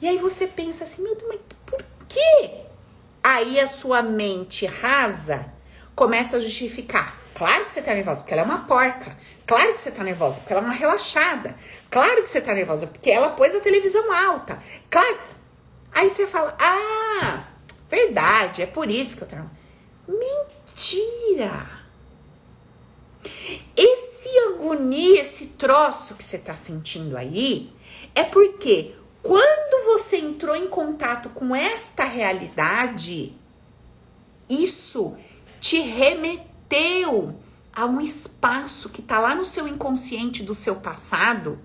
E aí você pensa assim, meu Deus, mas por quê? Aí a sua mente rasa começa a justificar. Claro que você tá nervosa porque ela é uma porca. Claro que você tá nervosa porque ela é uma relaxada. Claro que você tá nervosa porque ela pôs a televisão alta. Claro. Aí você fala: "Ah, verdade, é por isso que eu tô Mentira! Esse agonia, esse troço que você tá sentindo aí, é porque quando você entrou em contato com esta realidade, isso te remeteu a um espaço que tá lá no seu inconsciente do seu passado,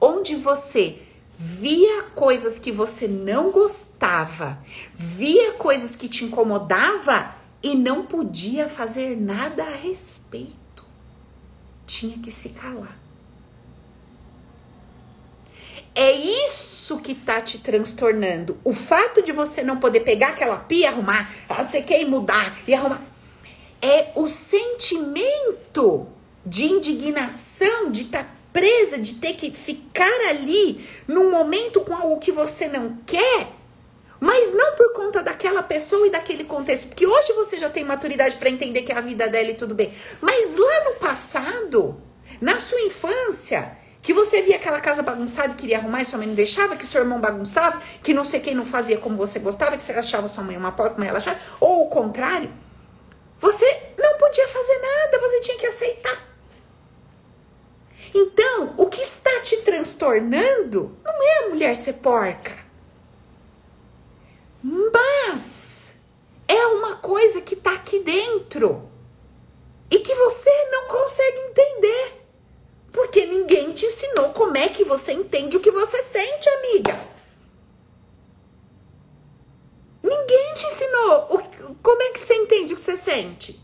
onde você via coisas que você não gostava, via coisas que te incomodava e não podia fazer nada a respeito tinha que se calar. é isso que tá te transtornando. O fato de você não poder pegar aquela pia arrumar, você quer mudar e arrumar. É o sentimento de indignação, de estar tá presa, de ter que ficar ali num momento com algo que você não quer, mas não por conta daquela pessoa e daquele contexto, porque hoje você já tem maturidade para entender que é a vida dela e tudo bem. Mas lá no passado, na sua infância, que você via aquela casa bagunçada e queria arrumar e sua mãe não deixava, que seu irmão bagunçava, que não sei quem não fazia como você gostava, que você achava sua mãe uma porca, mas ela achava, ou o contrário, você não podia fazer nada, você tinha que aceitar. Então, o que está te transtornando não é a mulher ser porca. Mas é uma coisa que está aqui dentro e que você não consegue entender. Porque ninguém te ensinou como é que você entende o que você sente, amiga. Ninguém te ensinou o, como é que você entende o que você sente.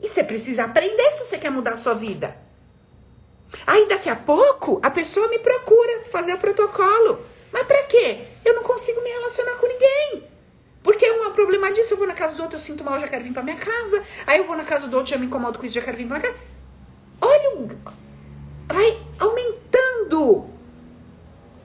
E você precisa aprender se você quer mudar a sua vida. Aí daqui a pouco a pessoa me procura fazer o protocolo. Mas para quê? Eu não consigo me relacionar com ninguém. Porque um é o problema disso, eu vou na casa do outro, eu sinto mal, já quero vir pra minha casa. Aí eu vou na casa do outro, já me incomodo com isso, já quero vir pra minha casa. Olha, vai aumentando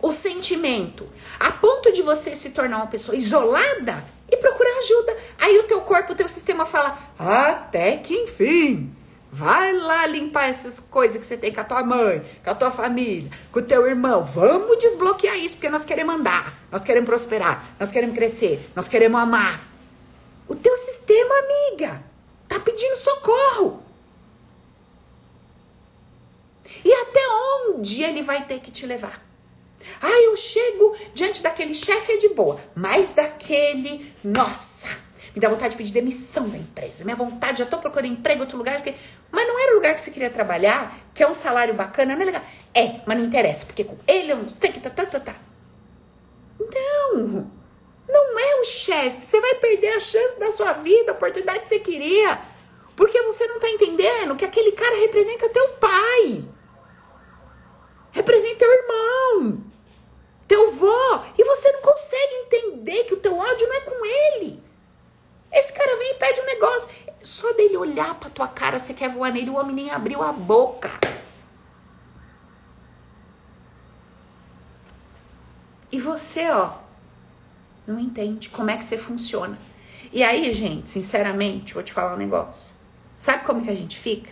o sentimento. A ponto de você se tornar uma pessoa isolada e procurar ajuda. Aí o teu corpo, o teu sistema fala, até que enfim. Vai lá limpar essas coisas que você tem com a tua mãe, com a tua família, com o teu irmão. Vamos desbloquear isso, porque nós queremos andar, nós queremos prosperar, nós queremos crescer, nós queremos amar. O teu sistema, amiga, tá pedindo socorro. E até onde ele vai ter que te levar? Ah, eu chego diante daquele chefe é de boa, mas daquele, nossa, me dá vontade de pedir demissão da empresa. Minha vontade, já tô procurando emprego em outro lugar. Mas não era o lugar que você queria trabalhar, que é um salário bacana, não é legal. É, mas não interessa, porque com ele eu não sei que tá, tá, tá, tá. Não, não é o chefe. Você vai perder a chance da sua vida, a oportunidade que você queria. Porque você não tá entendendo que aquele cara representa teu pai. Representa teu irmão. Teu vó. E você não consegue entender que o teu ódio não é com ele. Esse cara vem e pede um negócio. Só dele olhar pra tua cara, você quer voar nele, o homem nem abriu a boca. E você, ó, não entende como é que você funciona. E aí, gente, sinceramente, vou te falar um negócio. Sabe como que a gente fica?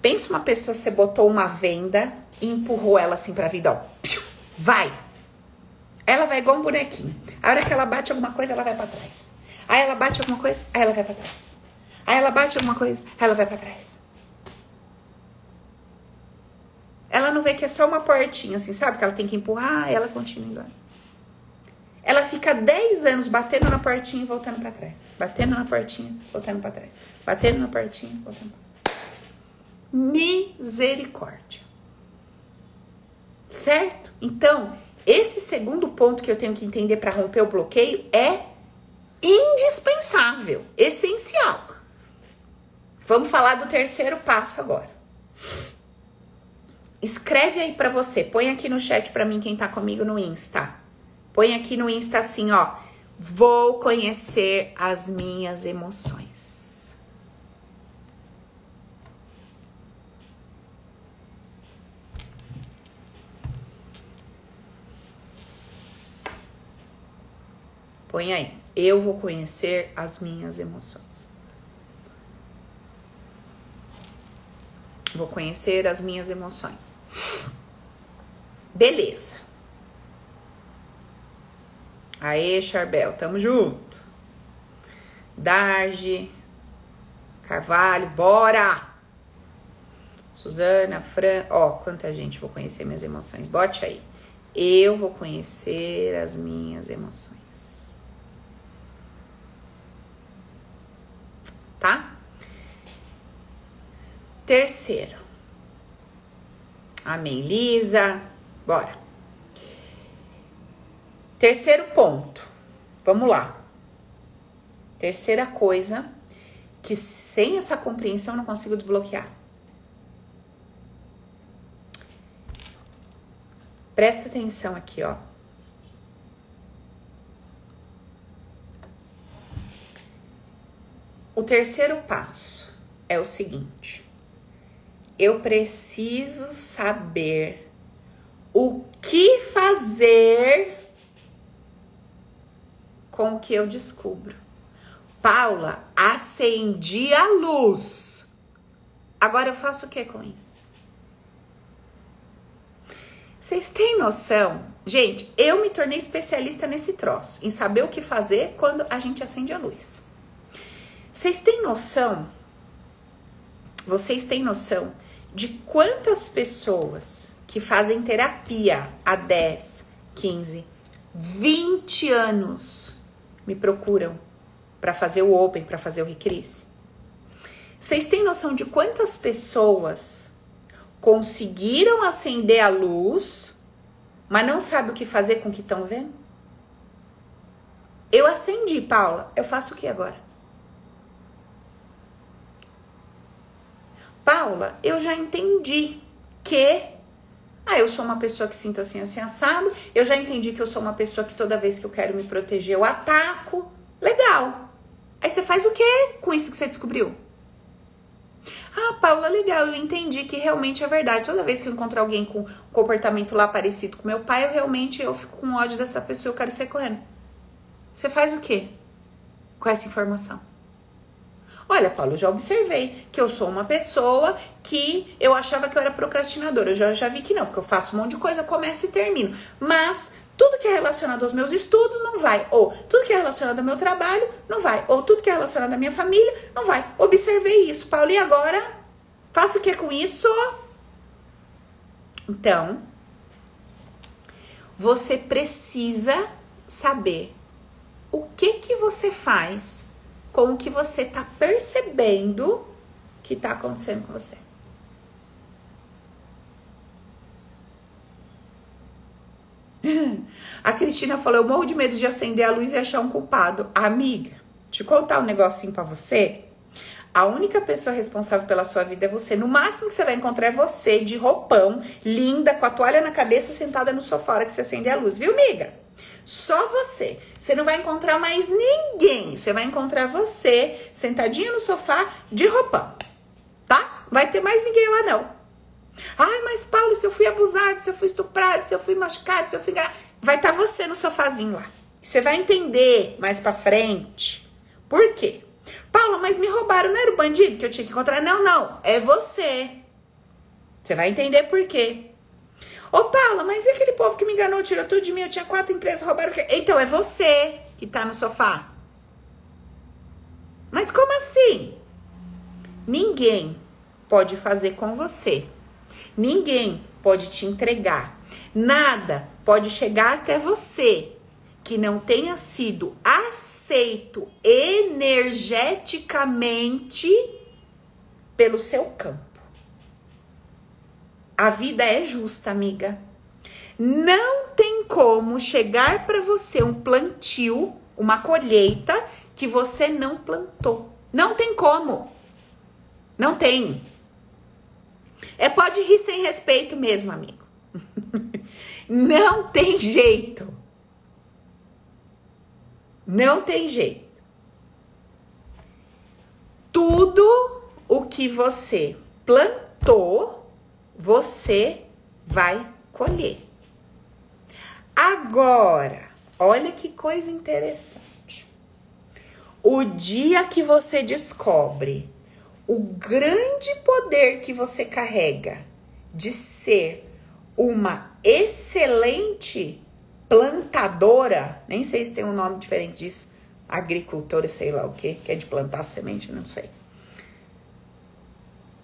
Pensa uma pessoa, você botou uma venda e empurrou ela assim pra vida, ó. Vai! Ela vai igual um bonequinho. A hora que ela bate alguma coisa, ela vai para trás. Aí ela bate alguma coisa, aí ela vai para trás. Aí ela bate alguma coisa, aí ela vai para trás. Ela não vê que é só uma portinha, assim, sabe? Que ela tem que empurrar, ela continua indo. Ela fica 10 anos batendo na portinha e voltando para trás. Batendo na portinha, voltando para trás. Batendo na portinha, voltando pra trás. Misericórdia. Certo? Então, esse segundo ponto que eu tenho que entender para romper o bloqueio é indispensável, essencial. Vamos falar do terceiro passo agora. Escreve aí para você, põe aqui no chat para mim quem tá comigo no Insta. Põe aqui no Insta assim, ó. Vou conhecer as minhas emoções. Põe aí eu vou conhecer as minhas emoções. Vou conhecer as minhas emoções. Beleza. Aê, Charbel, tamo junto. Darge, Carvalho, bora! Suzana, Fran, ó, quanta gente vou conhecer minhas emoções. Bote aí. Eu vou conhecer as minhas emoções. tá? Terceiro. Amém, Lisa. Bora. Terceiro ponto. Vamos lá. Terceira coisa que sem essa compreensão eu não consigo desbloquear. Presta atenção aqui, ó. O terceiro passo é o seguinte: eu preciso saber o que fazer com o que eu descubro. Paula, acendi a luz. Agora eu faço o que com isso? Vocês têm noção? Gente, eu me tornei especialista nesse troço, em saber o que fazer quando a gente acende a luz. Vocês têm noção? Vocês têm noção de quantas pessoas que fazem terapia há 10, 15, 20 anos me procuram para fazer o Open, para fazer o Recris? Vocês têm noção de quantas pessoas conseguiram acender a luz, mas não sabem o que fazer com o que estão vendo? Eu acendi, Paula. Eu faço o que agora? Paula, eu já entendi que ah, eu sou uma pessoa que sinto assim, assim, assado. Eu já entendi que eu sou uma pessoa que toda vez que eu quero me proteger, eu ataco. Legal. Aí você faz o que com isso que você descobriu? Ah, Paula, legal, eu entendi que realmente é verdade. Toda vez que eu encontro alguém com um comportamento lá parecido com meu pai, eu realmente eu fico com ódio dessa pessoa, eu quero ser correndo. Você faz o que com essa informação? Olha, Paulo, já observei que eu sou uma pessoa que eu achava que eu era procrastinadora. Eu já, já vi que não, porque eu faço um monte de coisa, começo e termino. Mas tudo que é relacionado aos meus estudos não vai. Ou tudo que é relacionado ao meu trabalho não vai. Ou tudo que é relacionado à minha família não vai. Observei isso, Paulo, e agora? Faço o que com isso? Então, você precisa saber o que que você faz com o que você está percebendo que está acontecendo com você. <laughs> A Cristina falou: Eu morro de medo de acender a luz e achar um culpado. Amiga, te contar um negocinho para você. A única pessoa responsável pela sua vida é você. No máximo que você vai encontrar é você de roupão, linda, com a toalha na cabeça, sentada no sofá que você acende a luz, viu, amiga? Só você. Você não vai encontrar mais ninguém. Você vai encontrar você sentadinha no sofá de roupão. Tá? Vai ter mais ninguém lá não. Ai, mas Paulo, se eu fui abusado, se eu fui estuprado, se eu fui machucado, se eu fui vai estar tá você no sofazinho lá. Você vai entender mais para frente. Por quê? Paulo, mas me roubaram, não era o bandido que eu tinha que encontrar? Não, não, é você. Você vai entender por quê. Ô, Paula, mas e aquele povo que me enganou, tirou tudo de mim? Eu tinha quatro empresas, roubaram. Então é você que tá no sofá. Mas como assim? Ninguém pode fazer com você. Ninguém pode te entregar. Nada pode chegar até você que não tenha sido aceito energeticamente pelo seu campo. A vida é justa, amiga. Não tem como chegar para você um plantio, uma colheita que você não plantou. Não tem como. Não tem. É pode rir sem respeito mesmo, amigo. <laughs> não tem jeito. Não tem jeito. Tudo o que você plantou você vai colher. Agora, olha que coisa interessante. O dia que você descobre o grande poder que você carrega de ser uma excelente plantadora, nem sei se tem um nome diferente disso, agricultora, sei lá o que, que é de plantar semente, não sei.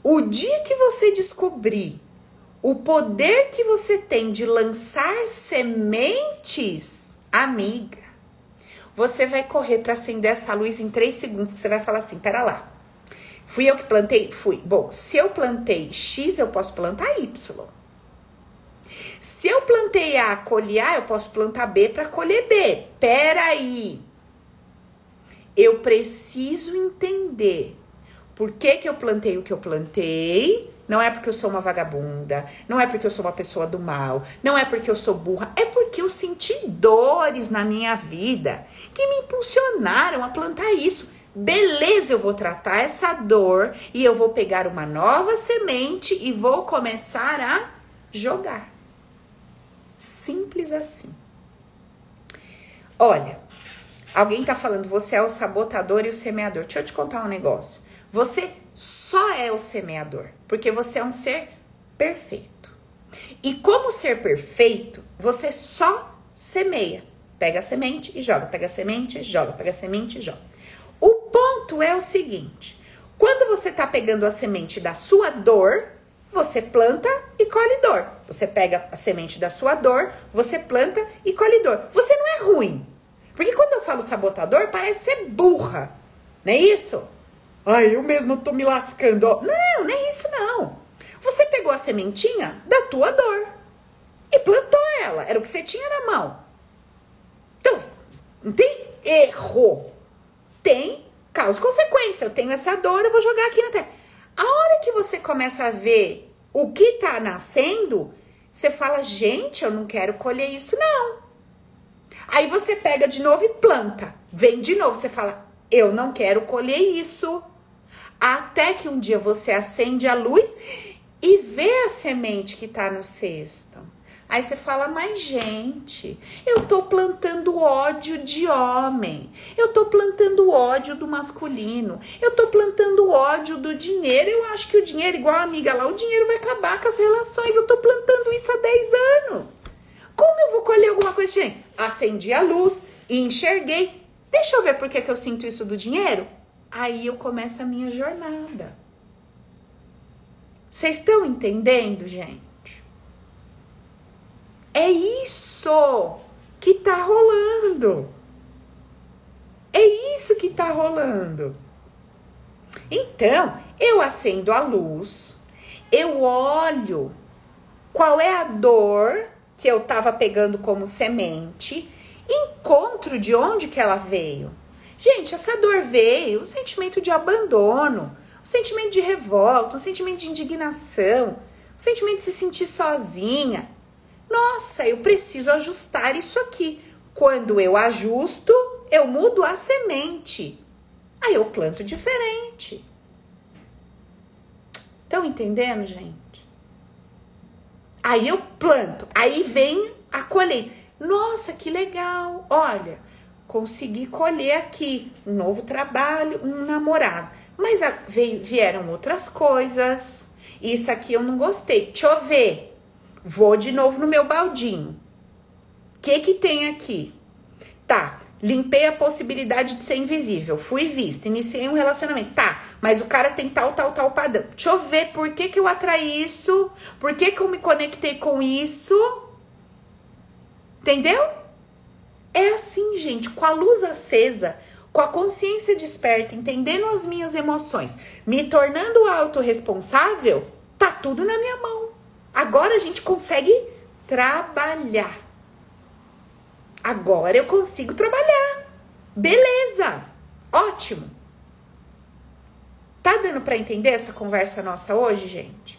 O dia que você descobrir o poder que você tem de lançar sementes, amiga, você vai correr para acender essa luz em três segundos, que você vai falar assim, pera lá, fui eu que plantei? Fui. Bom, se eu plantei X, eu posso plantar Y. Se eu plantei A, colher A, eu posso plantar B para colher B. Pera aí. Eu preciso entender por que, que eu plantei o que eu plantei Não é porque eu sou uma vagabunda, não é porque eu sou uma pessoa do mal, não é porque eu sou burra, é porque eu senti dores na minha vida que me impulsionaram a plantar isso. Beleza, eu vou tratar essa dor e eu vou pegar uma nova semente e vou começar a jogar. Simples assim. Olha, alguém tá falando, você é o sabotador e o semeador. Deixa eu te contar um negócio. Você só é o semeador, porque você é um ser perfeito. E como ser perfeito, você só semeia. Pega a semente e joga, pega a semente e joga, pega a semente e joga. O ponto é o seguinte: quando você está pegando a semente da sua dor, você planta e colhe dor. Você pega a semente da sua dor, você planta e colhe dor. Você não é ruim. Porque quando eu falo sabotador, parece ser burra. Não é isso? Ai, eu mesmo tô me lascando. Ó. Não, nem isso não. Você pegou a sementinha da tua dor e plantou ela. Era o que você tinha na mão. Então, não tem erro. Tem causa e consequência. Eu tenho essa dor, eu vou jogar aqui na terra. A hora que você começa a ver o que tá nascendo, você fala, gente, eu não quero colher isso, não. Aí você pega de novo e planta. Vem de novo, você fala, eu não quero colher isso. Até que um dia você acende a luz e vê a semente que está no cesto. Aí você fala, mas gente, eu tô plantando ódio de homem, eu tô plantando ódio do masculino, eu tô plantando ódio do dinheiro. Eu acho que o dinheiro, igual a amiga lá, o dinheiro vai acabar com as relações. Eu tô plantando isso há 10 anos. Como eu vou colher alguma coisa? Gente, acendi a luz enxerguei. Deixa eu ver por que, que eu sinto isso do dinheiro. Aí eu começo a minha jornada. Vocês estão entendendo, gente? É isso que tá rolando. É isso que tá rolando. Então, eu acendo a luz, eu olho qual é a dor que eu tava pegando como semente, encontro de onde que ela veio. Gente, essa dor veio, um sentimento de abandono, um sentimento de revolta, um sentimento de indignação, um sentimento de se sentir sozinha. Nossa, eu preciso ajustar isso aqui. Quando eu ajusto, eu mudo a semente. Aí eu planto diferente. Estão entendendo, gente? Aí eu planto, aí vem a colheita. Nossa, que legal! Olha, consegui colher aqui um novo trabalho, um namorado. Mas vieram outras coisas. Isso aqui eu não gostei. Deixa eu ver. Vou de novo no meu baldinho. O que que tem aqui? Tá, limpei a possibilidade de ser invisível. Fui vista, iniciei um relacionamento. Tá, mas o cara tem tal, tal, tal padrão. Deixa eu ver por que que eu atraí isso. Por que que eu me conectei com isso. Entendeu? É assim, gente, com a luz acesa, com a consciência desperta, entendendo as minhas emoções, me tornando autorresponsável, tá tudo na minha mão. Agora a gente consegue trabalhar. Agora eu consigo trabalhar. Beleza. Ótimo. Tá dando para entender essa conversa nossa hoje, gente?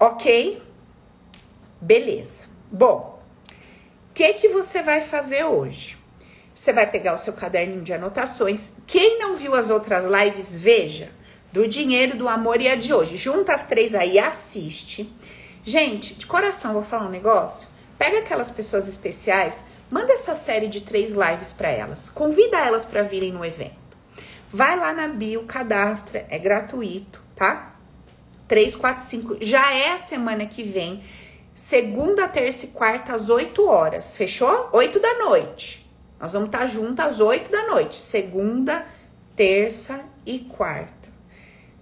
OK? Beleza. Bom, o que que você vai fazer hoje? Você vai pegar o seu caderninho de anotações. Quem não viu as outras lives, veja. Do dinheiro, do amor e a de hoje. Junta as três aí assiste. Gente, de coração, vou falar um negócio. Pega aquelas pessoas especiais, manda essa série de três lives para elas. Convida elas para virem no evento. Vai lá na bio, cadastra, é gratuito, tá? 3, 4, 5. Já é a semana que vem segunda, terça e quarta às 8 horas. Fechou? 8 da noite. Nós vamos estar juntas às 8 da noite. Segunda, terça e quarta.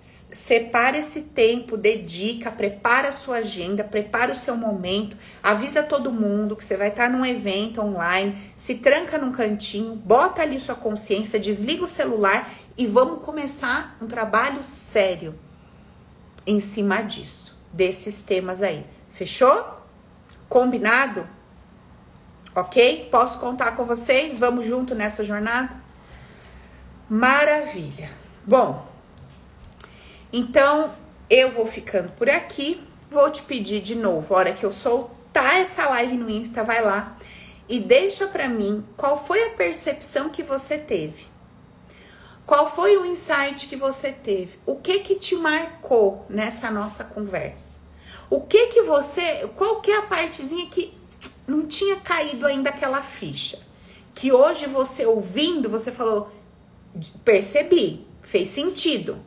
Separa esse tempo, dedica, prepara a sua agenda, prepara o seu momento, avisa todo mundo que você vai estar num evento online, se tranca num cantinho, bota ali sua consciência, desliga o celular e vamos começar um trabalho sério em cima disso, desses temas aí. Fechou? Combinado? Ok? Posso contar com vocês? Vamos junto nessa jornada? Maravilha. Bom, Então, eu vou ficando por aqui. Vou te pedir de novo, a hora que eu soltar essa live no Insta, vai lá e deixa para mim qual foi a percepção que você teve. Qual foi o insight que você teve? O que que te marcou nessa nossa conversa? O que que você, qual que é a partezinha que não tinha caído ainda aquela ficha? Que hoje você ouvindo, você falou, percebi, fez sentido.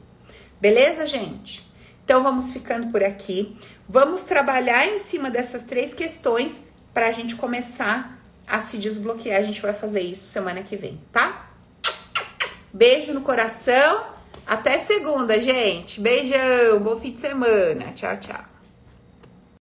Beleza, gente? Então vamos ficando por aqui. Vamos trabalhar em cima dessas três questões para a gente começar a se desbloquear. A gente vai fazer isso semana que vem, tá? Beijo no coração. Até segunda, gente. Beijão. Bom fim de semana. Tchau, tchau.